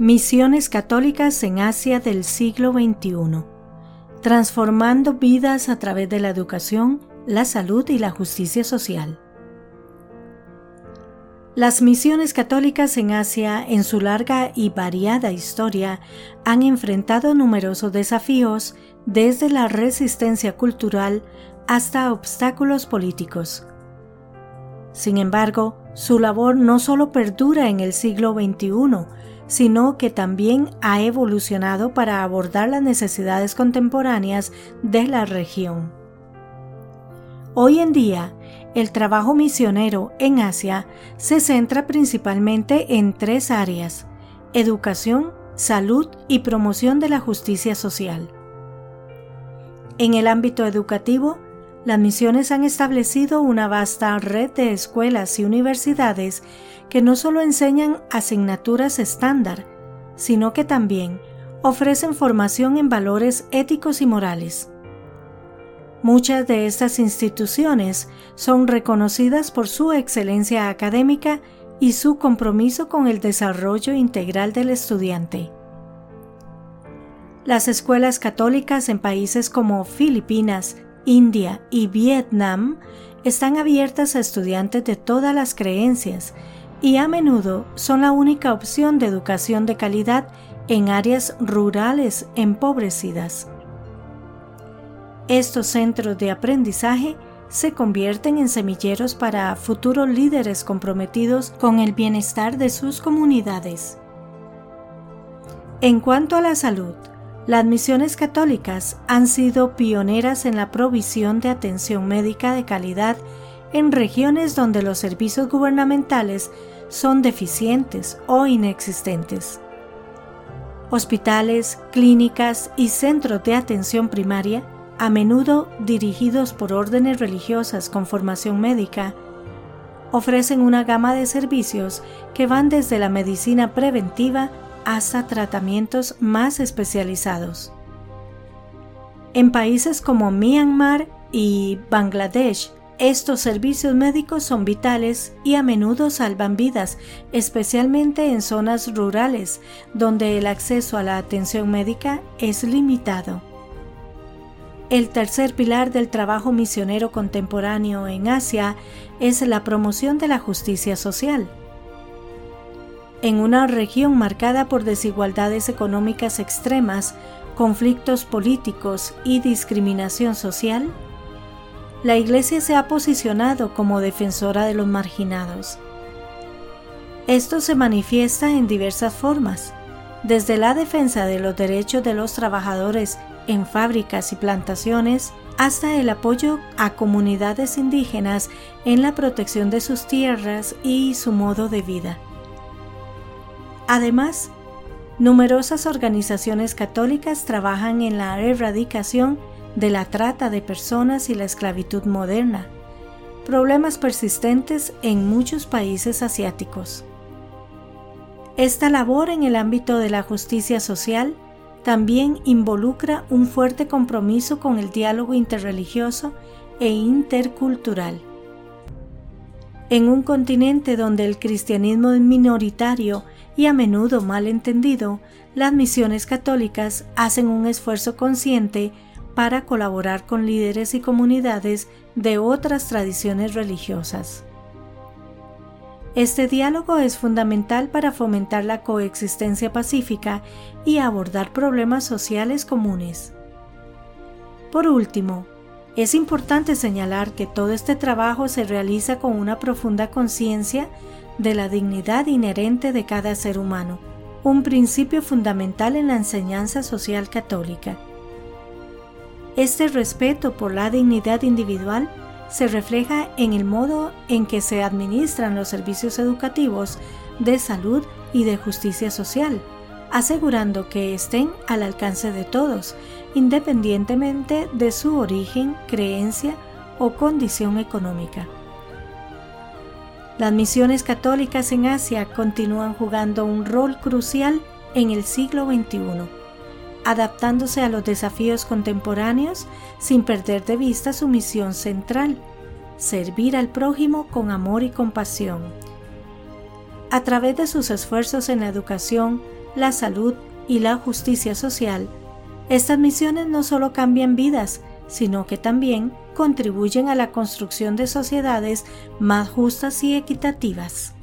Misiones católicas en Asia del siglo XXI, transformando vidas a través de la educación, la salud y la justicia social. Las misiones católicas en Asia, en su larga y variada historia, han enfrentado numerosos desafíos desde la resistencia cultural hasta obstáculos políticos. Sin embargo, su labor no solo perdura en el siglo XXI, sino que también ha evolucionado para abordar las necesidades contemporáneas de la región. Hoy en día, el trabajo misionero en Asia se centra principalmente en tres áreas, educación, salud y promoción de la justicia social. En el ámbito educativo, las misiones han establecido una vasta red de escuelas y universidades que no solo enseñan asignaturas estándar, sino que también ofrecen formación en valores éticos y morales. Muchas de estas instituciones son reconocidas por su excelencia académica y su compromiso con el desarrollo integral del estudiante. Las escuelas católicas en países como Filipinas, India y Vietnam están abiertas a estudiantes de todas las creencias y a menudo son la única opción de educación de calidad en áreas rurales empobrecidas. Estos centros de aprendizaje se convierten en semilleros para futuros líderes comprometidos con el bienestar de sus comunidades. En cuanto a la salud, las misiones católicas han sido pioneras en la provisión de atención médica de calidad en regiones donde los servicios gubernamentales son deficientes o inexistentes. Hospitales, clínicas y centros de atención primaria, a menudo dirigidos por órdenes religiosas con formación médica, ofrecen una gama de servicios que van desde la medicina preventiva hasta tratamientos más especializados. En países como Myanmar y Bangladesh, estos servicios médicos son vitales y a menudo salvan vidas, especialmente en zonas rurales, donde el acceso a la atención médica es limitado. El tercer pilar del trabajo misionero contemporáneo en Asia es la promoción de la justicia social. En una región marcada por desigualdades económicas extremas, conflictos políticos y discriminación social, la Iglesia se ha posicionado como defensora de los marginados. Esto se manifiesta en diversas formas, desde la defensa de los derechos de los trabajadores en fábricas y plantaciones, hasta el apoyo a comunidades indígenas en la protección de sus tierras y su modo de vida. Además, numerosas organizaciones católicas trabajan en la erradicación de la trata de personas y la esclavitud moderna, problemas persistentes en muchos países asiáticos. Esta labor en el ámbito de la justicia social también involucra un fuerte compromiso con el diálogo interreligioso e intercultural. En un continente donde el cristianismo es minoritario y a menudo mal entendido, las misiones católicas hacen un esfuerzo consciente para colaborar con líderes y comunidades de otras tradiciones religiosas. Este diálogo es fundamental para fomentar la coexistencia pacífica y abordar problemas sociales comunes. Por último, es importante señalar que todo este trabajo se realiza con una profunda conciencia de la dignidad inherente de cada ser humano, un principio fundamental en la enseñanza social católica. Este respeto por la dignidad individual se refleja en el modo en que se administran los servicios educativos de salud y de justicia social, asegurando que estén al alcance de todos, independientemente de su origen, creencia o condición económica. Las misiones católicas en Asia continúan jugando un rol crucial en el siglo XXI, adaptándose a los desafíos contemporáneos sin perder de vista su misión central, servir al prójimo con amor y compasión. A través de sus esfuerzos en la educación, la salud y la justicia social, estas misiones no solo cambian vidas, sino que también contribuyen a la construcción de sociedades más justas y equitativas.